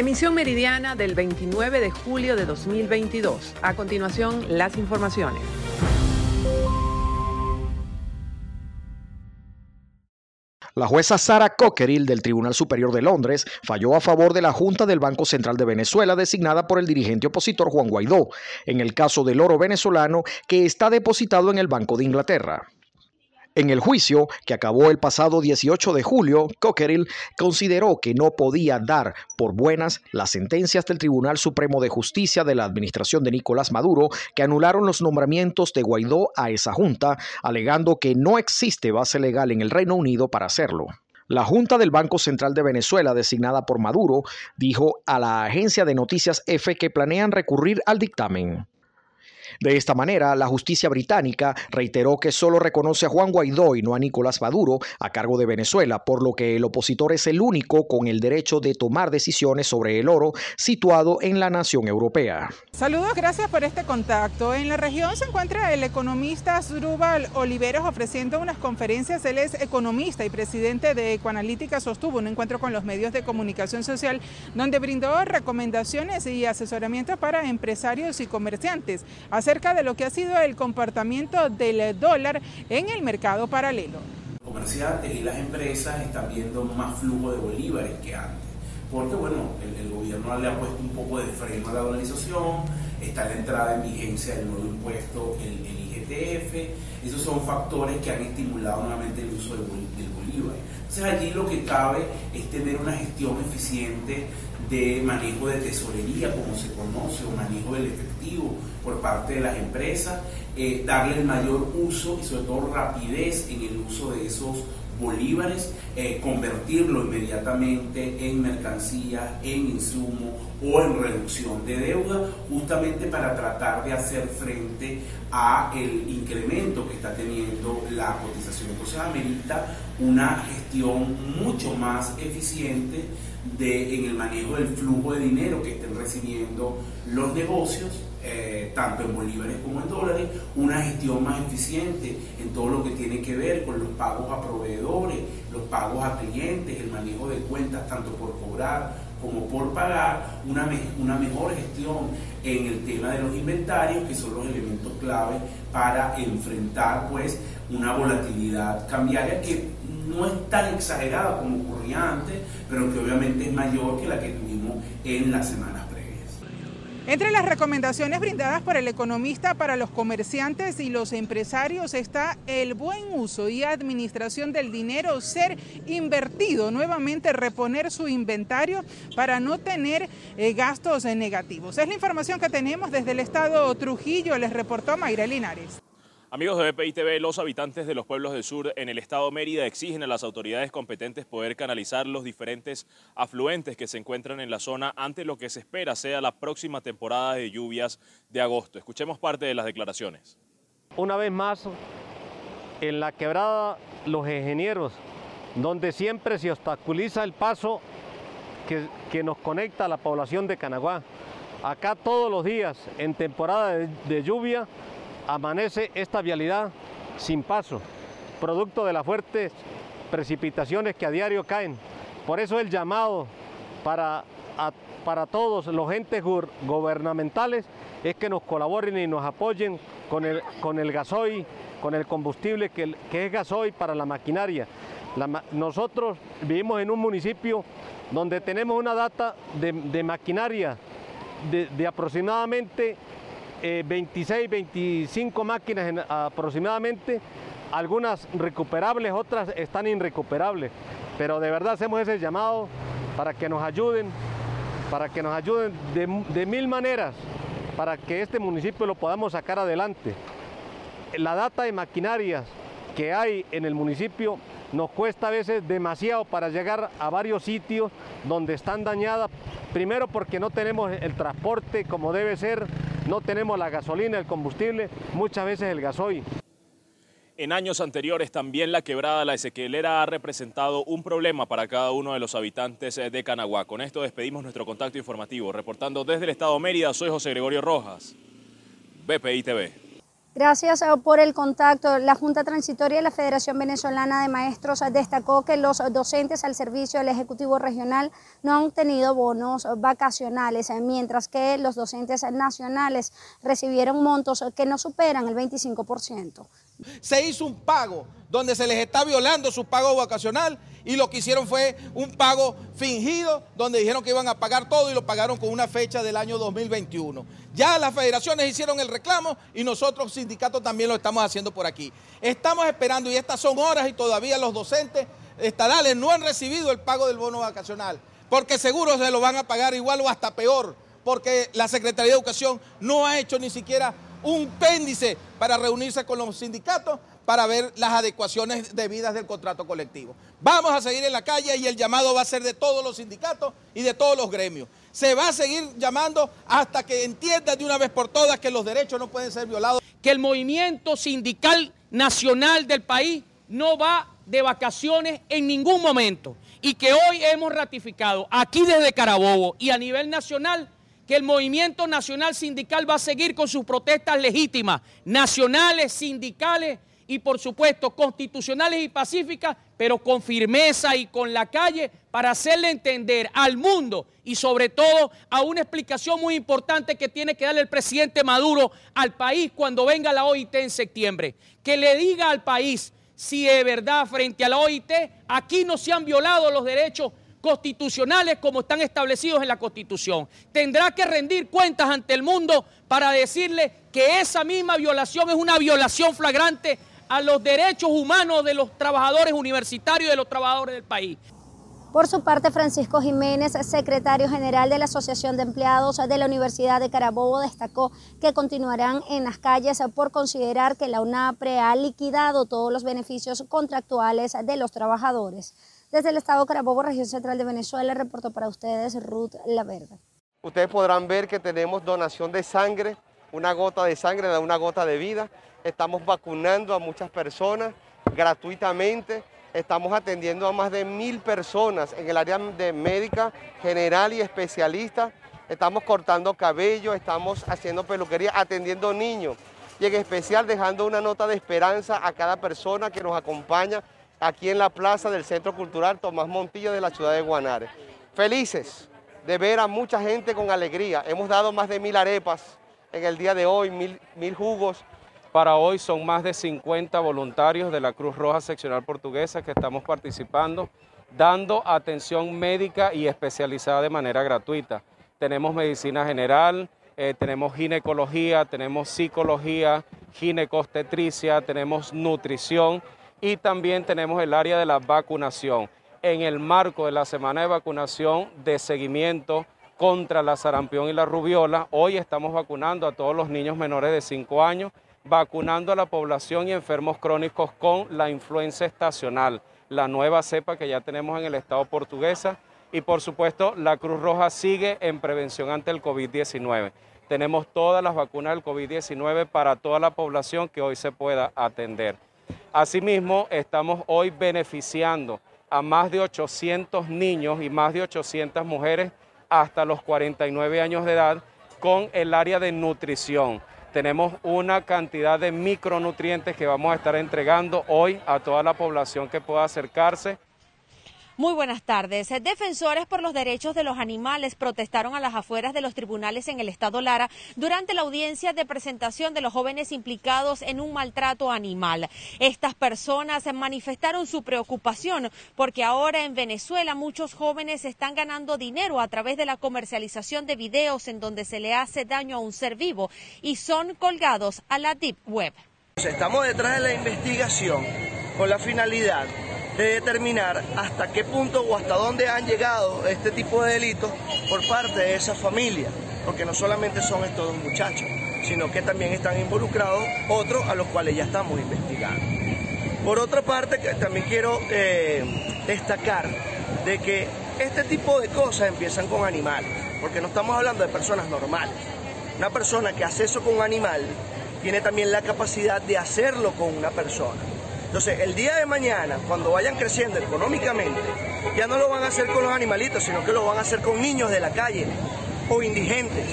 Emisión meridiana del 29 de julio de 2022. A continuación, las informaciones. La jueza Sara Cockerill del Tribunal Superior de Londres falló a favor de la Junta del Banco Central de Venezuela designada por el dirigente opositor Juan Guaidó en el caso del oro venezolano que está depositado en el Banco de Inglaterra. En el juicio, que acabó el pasado 18 de julio, Cockerill consideró que no podía dar por buenas las sentencias del Tribunal Supremo de Justicia de la administración de Nicolás Maduro que anularon los nombramientos de Guaidó a esa junta, alegando que no existe base legal en el Reino Unido para hacerlo. La Junta del Banco Central de Venezuela, designada por Maduro, dijo a la agencia de noticias EFE que planean recurrir al dictamen. De esta manera, la justicia británica reiteró que solo reconoce a Juan Guaidó y no a Nicolás Maduro a cargo de Venezuela, por lo que el opositor es el único con el derecho de tomar decisiones sobre el oro situado en la nación europea. Saludos, gracias por este contacto. En la región se encuentra el economista Zrubal Oliveros ofreciendo unas conferencias. Él es economista y presidente de Ecoanalítica. Sostuvo un encuentro con los medios de comunicación social donde brindó recomendaciones y asesoramiento para empresarios y comerciantes acerca de lo que ha sido el comportamiento del dólar en el mercado paralelo. Comerciantes y las empresas están viendo más flujo de bolívares que antes, porque bueno, el, gobierno le ha puesto un poco de freno a la dolarización, está la entrada en vigencia del nuevo impuesto, el, el IGTF, esos son factores que han estimulado nuevamente el uso del, del bolívar. Entonces allí lo que cabe es tener una gestión eficiente de manejo de tesorería, como se conoce, o manejo del efectivo por parte de las empresas, eh, darle el mayor uso y sobre todo rapidez en el uso de esos bolívares, eh, convertirlo inmediatamente en mercancía, en insumo o en reducción de deuda, justamente para tratar de hacer frente a el incremento que está teniendo la cotización. Entonces amerita una gestión mucho más eficiente de, en el manejo del flujo de dinero que estén recibiendo los negocios, eh, tanto en bolívares como en dólares, una gestión más eficiente en todo lo que tiene que ver con los pagos a proveedores, los pagos a clientes, el manejo de cuentas tanto por cobrar como por pagar, una, una mejor gestión en el tema de los inventarios, que son los elementos clave para enfrentar pues una volatilidad cambiaria que no es tan exagerada como ocurría antes, pero que obviamente es mayor que la que tuvimos en las semanas. Entre las recomendaciones brindadas por el economista para los comerciantes y los empresarios está el buen uso y administración del dinero, ser invertido, nuevamente reponer su inventario para no tener eh, gastos negativos. Es la información que tenemos desde el estado Trujillo, les reportó Mayra Linares. Amigos de BPI TV, los habitantes de los pueblos del sur en el estado Mérida exigen a las autoridades competentes poder canalizar los diferentes afluentes que se encuentran en la zona ante lo que se espera sea la próxima temporada de lluvias de agosto. Escuchemos parte de las declaraciones. Una vez más, en la quebrada Los Ingenieros, donde siempre se obstaculiza el paso que, que nos conecta a la población de Canaguá. Acá todos los días, en temporada de, de lluvia, amanece esta vialidad sin paso, producto de las fuertes precipitaciones que a diario caen. Por eso el llamado para, para todos los entes gubernamentales es que nos colaboren y nos apoyen con el, con el gasoil, con el combustible que, es gasoil para la maquinaria. nosotros vivimos en un municipio donde tenemos una data de, maquinaria de aproximadamente 26, eh, 25 máquinas aproximadamente, algunas recuperables, otras están irrecuperables. Pero de verdad hacemos ese llamado para que nos ayuden, para que nos ayuden de, mil maneras, para que este municipio lo podamos sacar adelante. La data de maquinarias que hay en el municipio nos cuesta a veces demasiado para llegar a varios sitios donde están dañadas, primero porque no tenemos el transporte como debe ser, no tenemos la gasolina, el combustible, muchas veces el gasoil. En años anteriores también la quebrada La Ezequielera ha representado un problema para cada uno de los habitantes de Canaguá. Con esto despedimos nuestro contacto informativo. Reportando desde el Estado de Mérida, soy José Gregorio Rojas, BPI TV. Gracias eh, por el contacto. La Junta Transitoria de la Federación Venezolana de Maestros destacó que los docentes al servicio del Ejecutivo Regional no han tenido bonos vacacionales, eh, mientras que los docentes nacionales recibieron montos que no superan el 25%. Se hizo un pago donde se les está violando su pago vacacional y lo que hicieron fue un pago fingido donde dijeron que iban a pagar todo y lo pagaron con una fecha del año 2021. Ya las federaciones hicieron el reclamo y nosotros sindicatos también lo estamos haciendo por aquí. Estamos esperando y estas son horas y todavía los docentes estatales no han recibido el pago del bono vacacional, porque seguro se lo van a pagar igual o hasta peor, porque la Secretaría de Educación no ha hecho ni siquiera un péndice para reunirse con los sindicatos para ver las adecuaciones debidas del contrato colectivo. Vamos a seguir en la calle y el llamado va a ser de todos los sindicatos y de todos los gremios. Se va a seguir llamando hasta que entiendan de una vez por todas que los derechos no pueden ser violados. Que el movimiento sindical nacional del país no va de vacaciones en ningún momento y que hoy hemos ratificado aquí desde Carabobo y a nivel nacional que el movimiento nacional sindical va a seguir con sus protestas legítimas, nacionales, sindicales y por supuesto constitucionales y pacíficas, pero con firmeza y con la calle para hacerle entender al mundo y sobre todo a una explicación muy importante que tiene que darle el presidente Maduro al país cuando venga la OIT en septiembre. Que le diga al país si de verdad frente a la OIT aquí no se han violado los derechos constitucionales como están establecidos en la Constitución. Tendrá que rendir cuentas ante el mundo para decirle que esa misma violación es una violación flagrante a los derechos humanos de los trabajadores universitarios y de los trabajadores del país. Por su parte, Francisco Jiménez, secretario general de la Asociación de Empleados de la Universidad de Carabobo, destacó que continuarán en las calles por considerar que la UNAPRE ha liquidado todos los beneficios contractuales de los trabajadores. Desde el Estado Carabobo, región central de Venezuela, reportó para ustedes Ruth Laverde. Ustedes podrán ver que tenemos donación de sangre, una gota de sangre da una gota de vida. Estamos vacunando a muchas personas gratuitamente. Estamos atendiendo a más de mil personas en el área de médica general y especialista. Estamos cortando cabello, estamos haciendo peluquería, atendiendo niños y en especial dejando una nota de esperanza a cada persona que nos acompaña aquí en la plaza del Centro Cultural Tomás Montilla de la ciudad de Guanare. Felices de ver a mucha gente con alegría. Hemos dado más de mil arepas en el día de hoy, mil, mil jugos. Para hoy son más de 50 voluntarios de la Cruz Roja Seccional Portuguesa que estamos participando, dando atención médica y especializada de manera gratuita. Tenemos medicina general, eh, tenemos ginecología, tenemos psicología, ginecostetricia, tenemos nutrición y también tenemos el área de la vacunación. En el marco de la semana de vacunación de seguimiento contra la sarampión y la rubiola, hoy estamos vacunando a todos los niños menores de 5 años, vacunando a la población y enfermos crónicos con la influenza estacional, la nueva cepa que ya tenemos en el estado portuguesa y por supuesto la Cruz Roja sigue en prevención ante el COVID-19. Tenemos todas las vacunas del COVID-19 para toda la población que hoy se pueda atender. Asimismo, estamos hoy beneficiando a más de 800 niños y más de 800 mujeres hasta los 49 años de edad con el área de nutrición. Tenemos una cantidad de micronutrientes que vamos a estar entregando hoy a toda la población que pueda acercarse. Muy buenas tardes. Defensores por los derechos de los animales protestaron a las afueras de los tribunales en el estado Lara durante la audiencia de presentación de los jóvenes implicados en un maltrato animal. Estas personas manifestaron su preocupación porque ahora en Venezuela muchos jóvenes están ganando dinero a través de la comercialización de videos en donde se le hace daño a un ser vivo y son colgados a la Deep Web. Estamos detrás de la investigación con la finalidad de determinar hasta qué punto o hasta dónde han llegado este tipo de delitos por parte de esa familia, porque no solamente son estos dos muchachos, sino que también están involucrados otros a los cuales ya estamos investigando. Por otra parte, también quiero eh, destacar de que este tipo de cosas empiezan con animales, porque no estamos hablando de personas normales. Una persona que hace eso con un animal tiene también la capacidad de hacerlo con una persona. Entonces, el día de mañana, cuando vayan creciendo económicamente, ya no lo van a hacer con los animalitos, sino que lo van a hacer con niños de la calle o indigentes.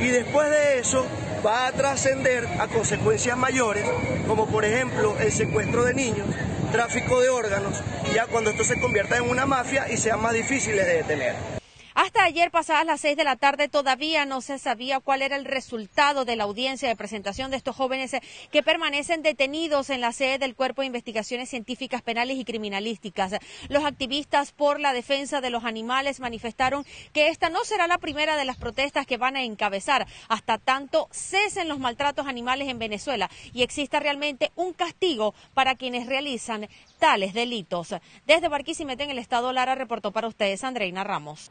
Y después de eso, va a trascender a consecuencias mayores, como por ejemplo el secuestro de niños, tráfico de órganos, ya cuando esto se convierta en una mafia y sea más difícil de detener. Hasta ayer pasadas las seis de la tarde todavía no se sabía cuál era el resultado de la audiencia de presentación de estos jóvenes eh, que permanecen detenidos en la sede del Cuerpo de Investigaciones Científicas Penales y Criminalísticas. Los activistas por la defensa de los animales manifestaron que esta no será la primera de las protestas que van a encabezar hasta tanto cesen los maltratos animales en Venezuela y exista realmente un castigo para quienes realizan tales delitos. Desde Barquisimeto en el estado Lara reportó para ustedes Andreina Ramos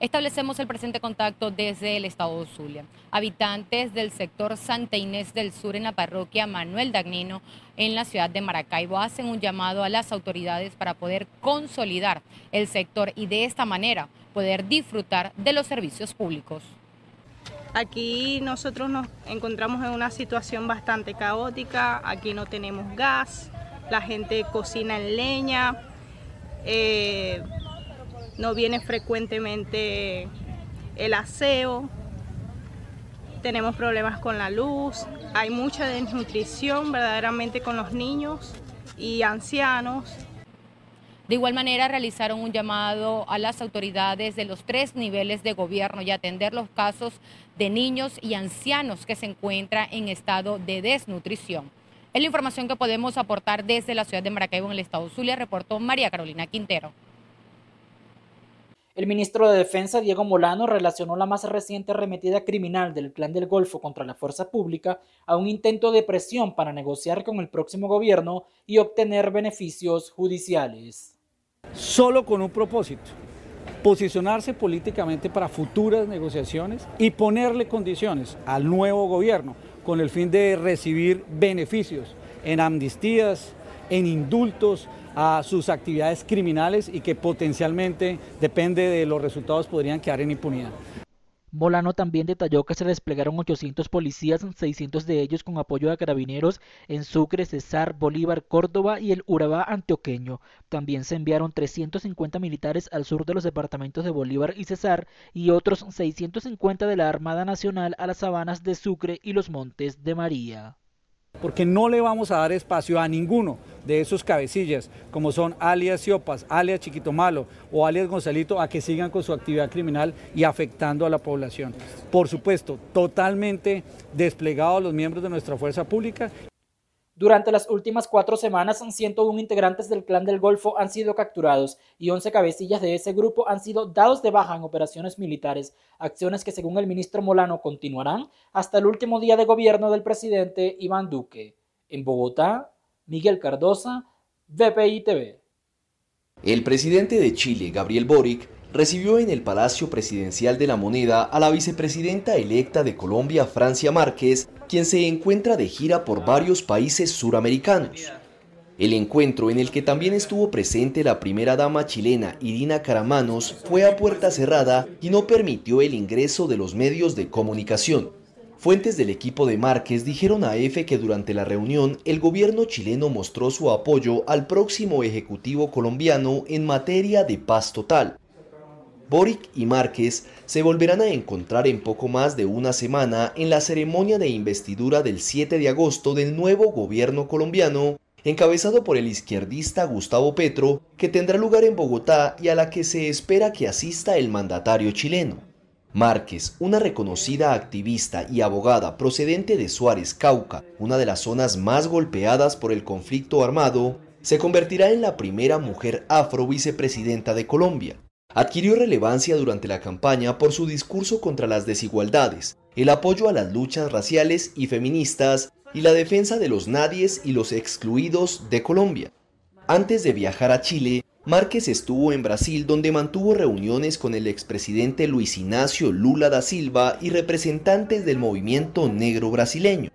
establecemos el presente contacto desde el estado Zulia. Habitantes del sector Santa Inés del Sur en la parroquia Manuel Dagnino en la ciudad de Maracaibo hacen un llamado a las autoridades para poder consolidar el sector y de esta manera poder disfrutar de los servicios públicos. Aquí nosotros nos encontramos en una situación bastante caótica, aquí no tenemos gas, la gente cocina en leña, eh, no viene frecuentemente el aseo, tenemos problemas con la luz, hay mucha desnutrición verdaderamente con los niños y ancianos. De igual manera, realizaron un llamado a las autoridades de los tres niveles de gobierno y atender los casos de niños y ancianos que se encuentran en estado de desnutrición. Es la información que podemos aportar desde la ciudad de Maracaibo en el estado Zulia, reportó María Carolina Quintero. El ministro de Defensa, Diego Molano, relacionó la más reciente arremetida criminal del Clan del Golfo contra la fuerza pública a un intento de presión para negociar con el próximo gobierno y obtener beneficios judiciales. Solo con un propósito, posicionarse políticamente para futuras negociaciones y ponerle condiciones al nuevo gobierno con el fin de recibir beneficios en amnistías, en indultos, a sus actividades criminales y que potencialmente, depende de los resultados, podrían quedar en impunidad. Molano también detalló que se desplegaron 800 policías, 600 de ellos con apoyo de carabineros en Sucre, Cesar, Bolívar, Córdoba y el Urabá antioqueño. También se enviaron 350 militares al sur de los departamentos de Bolívar y Cesar y otros 650 de la Armada Nacional a las sabanas de Sucre y los Montes de María porque no le vamos a dar espacio a ninguno de esos cabecillas, como son alias Siopas, alias Chiquito Malo o alias Gonzalito, a que sigan con su actividad criminal y afectando a la población. Por supuesto, totalmente desplegados los miembros de nuestra fuerza pública durante las últimas cuatro semanas, 101 integrantes del Clan del Golfo han sido capturados y 11 cabecillas de ese grupo han sido dados de baja en operaciones militares, acciones que según el ministro Molano continuarán hasta el último día de gobierno del presidente Iván Duque. En Bogotá, Miguel Cardosa, VPI TV. El presidente de Chile, Gabriel Boric, recibió en el Palacio Presidencial de la Moneda a la vicepresidenta electa de Colombia, Francia Márquez, quien se encuentra de gira por varios países suramericanos. El encuentro en el que también estuvo presente la primera dama chilena Irina Caramanos fue a puerta cerrada y no permitió el ingreso de los medios de comunicación. Fuentes del equipo de Márquez dijeron a EFE que durante la reunión el gobierno chileno mostró su apoyo al próximo ejecutivo colombiano en materia de paz total. Boric y Márquez se volverán a encontrar en poco más de una semana en la ceremonia de investidura del 7 de agosto del nuevo gobierno colombiano, encabezado por el izquierdista Gustavo Petro, que tendrá lugar en Bogotá y a la que se espera que asista el mandatario chileno. Márquez, una reconocida activista y abogada procedente de Suárez, Cauca, una de las zonas más golpeadas por el conflicto armado, se convertirá en la primera mujer afro vicepresidenta de Colombia adquirió relevancia durante la campaña por su discurso contra las desigualdades, el apoyo a las luchas raciales y feministas y la defensa de los nadies y los excluidos de Colombia. Antes de viajar a Chile, Márquez estuvo en Brasil donde mantuvo reuniones con el expresidente Luis Ignacio Lula da Silva y representantes del movimiento negro brasileño.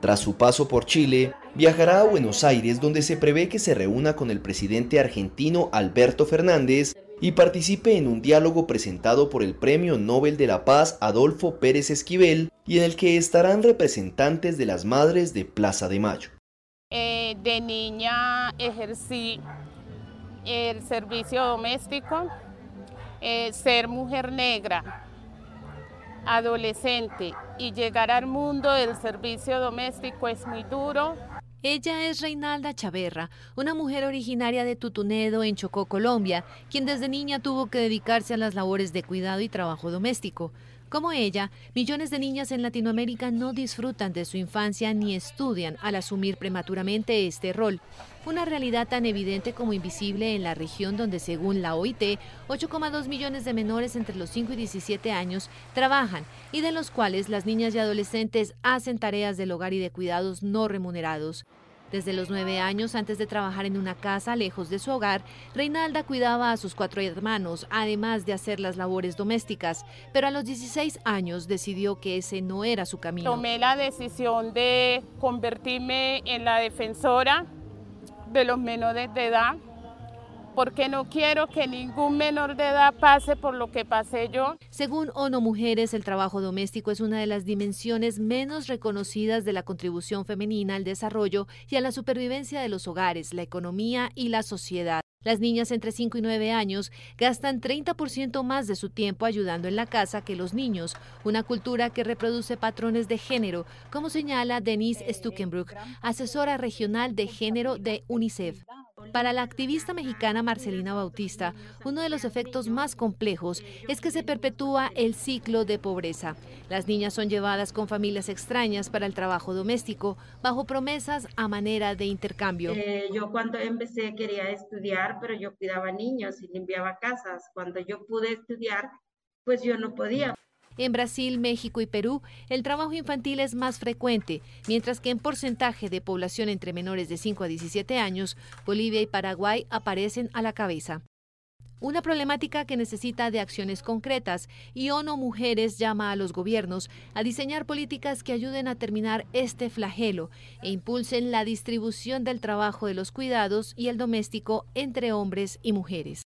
Tras su paso por Chile, viajará a Buenos Aires donde se prevé que se reúna con el presidente argentino Alberto Fernández y participe en un diálogo presentado por el Premio Nobel de la Paz Adolfo Pérez Esquivel y en el que estarán representantes de las madres de Plaza de Mayo. Eh, de niña ejercí el servicio doméstico, eh, ser mujer negra, adolescente y llegar al mundo del servicio doméstico es muy duro. Ella es Reinalda Chaverra, una mujer originaria de Tutunedo, en Chocó, Colombia, quien desde niña tuvo que dedicarse a las labores de cuidado y trabajo doméstico. Como ella, millones de niñas en Latinoamérica no disfrutan de su infancia ni estudian al asumir prematuramente este rol. Una realidad tan evidente como invisible en la región donde, según la OIT, 8,2 millones de menores entre los 5 y 17 años trabajan y de los cuales las niñas y adolescentes hacen tareas del hogar y de cuidados no remunerados. Desde los nueve años, antes de trabajar en una casa lejos de su hogar, Reinalda cuidaba a sus cuatro hermanos, además de hacer las labores domésticas. Pero a los 16 años decidió que ese no era su camino. Tomé la decisión de convertirme en la defensora de los menores de edad porque no quiero que ningún menor de edad pase por lo que pasé yo. Según ONU Mujeres, el trabajo doméstico es una de las dimensiones menos reconocidas de la contribución femenina al desarrollo y a la supervivencia de los hogares, la economía y la sociedad. Las niñas entre 5 y 9 años gastan 30% más de su tiempo ayudando en la casa que los niños, una cultura que reproduce patrones de género, como señala Denise Stuckenbrook, asesora regional de género de UNICEF. Para la activista mexicana Marcelina Bautista, uno de los efectos más complejos es que se perpetúa el ciclo de pobreza. Las niñas son llevadas con familias extrañas para el trabajo doméstico, bajo promesas a manera de intercambio. Eh, yo cuando empecé quería estudiar, pero yo cuidaba niños y limpiaba casas. Cuando yo pude estudiar, pues yo no podía. En Brasil, México y Perú, el trabajo infantil es más frecuente, mientras que en porcentaje de población entre menores de 5 a 17 años, Bolivia y Paraguay aparecen a la cabeza. Una problemática que necesita de acciones concretas y ONU Mujeres llama a los gobiernos a diseñar políticas que ayuden a terminar este flagelo e impulsen la distribución del trabajo de los cuidados y el doméstico entre hombres y mujeres.